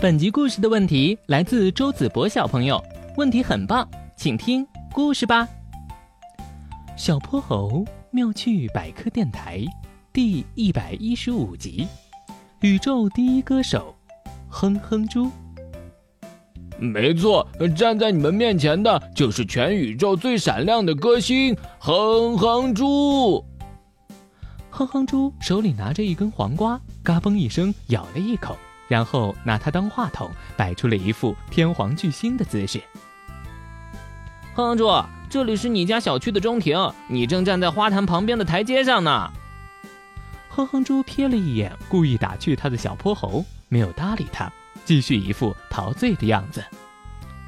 本集故事的问题来自周子博小朋友，问题很棒，请听故事吧。小泼猴妙趣百科电台第一百一十五集：宇宙第一歌手，哼哼猪。没错，站在你们面前的就是全宇宙最闪亮的歌星哼哼猪。哼哼猪手里拿着一根黄瓜，嘎嘣一声咬了一口，然后拿它当话筒，摆出了一副天皇巨星的姿势。哼哼猪，这里是你家小区的中庭，你正站在花坛旁边的台阶上呢。哼哼猪瞥了一眼故意打趣他的小泼猴，没有搭理他。继续一副陶醉的样子。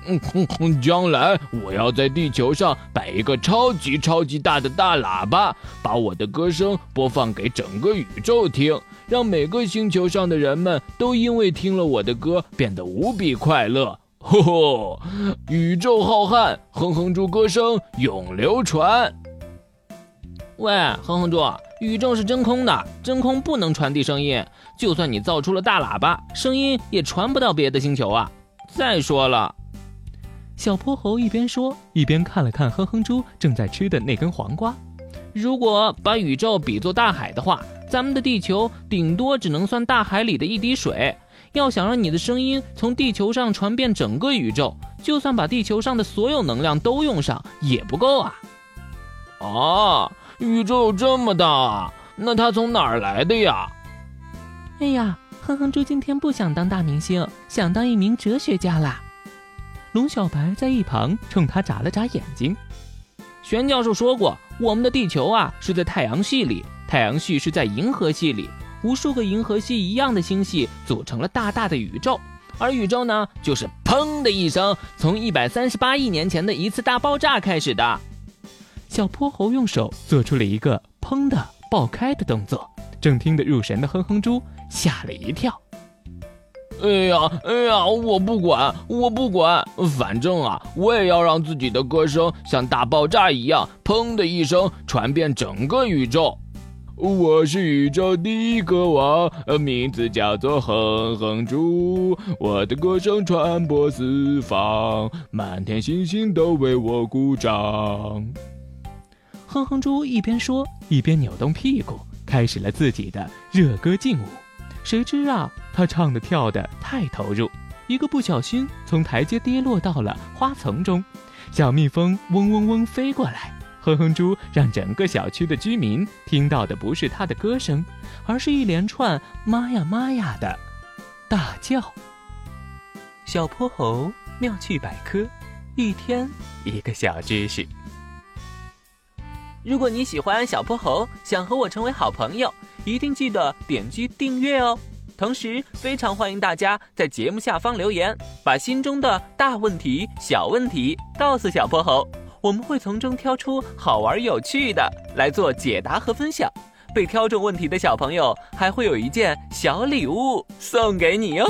嗯，将来我要在地球上摆一个超级超级大的大喇叭，把我的歌声播放给整个宇宙听，让每个星球上的人们都因为听了我的歌变得无比快乐。吼吼！宇宙浩瀚，哼哼猪歌声永流传。喂，哼哼猪，宇宙是真空的，真空不能传递声音。就算你造出了大喇叭，声音也传不到别的星球啊！再说了，小泼猴一边说，一边看了看哼哼猪正在吃的那根黄瓜。如果把宇宙比作大海的话，咱们的地球顶多只能算大海里的一滴水。要想让你的声音从地球上传遍整个宇宙，就算把地球上的所有能量都用上，也不够啊！啊！宇宙有这么大啊？那它从哪儿来的呀？哎呀，哼哼猪今天不想当大明星，想当一名哲学家啦。龙小白在一旁冲他眨了眨眼睛。玄教授说过，我们的地球啊是在太阳系里，太阳系是在银河系里，无数个银河系一样的星系组成了大大的宇宙，而宇宙呢，就是砰的一声，从一百三十八亿年前的一次大爆炸开始的。小泼猴用手做出了一个“砰”的爆开的动作，正听得入神的哼哼猪吓了一跳。哎呀，哎呀，我不管，我不管，反正啊，我也要让自己的歌声像大爆炸一样，砰的一声传遍整个宇宙。我是宇宙第一歌王，呃名字叫做哼哼猪，我的歌声传播四方，满天星星都为我鼓掌。哼哼猪一边说，一边扭动屁股，开始了自己的热歌劲舞。谁知啊，他唱的跳的太投入，一个不小心从台阶跌落到了花丛中，小蜜蜂嗡嗡嗡飞过来。哼哼猪让整个小区的居民听到的不是他的歌声，而是一连串“妈呀妈呀”的大叫。小泼猴妙趣百科，一天一个小知识。如果你喜欢小泼猴，想和我成为好朋友，一定记得点击订阅哦。同时，非常欢迎大家在节目下方留言，把心中的大问题、小问题告诉小泼猴，我们会从中挑出好玩有趣的来做解答和分享。被挑中问题的小朋友还会有一件小礼物送给你哟。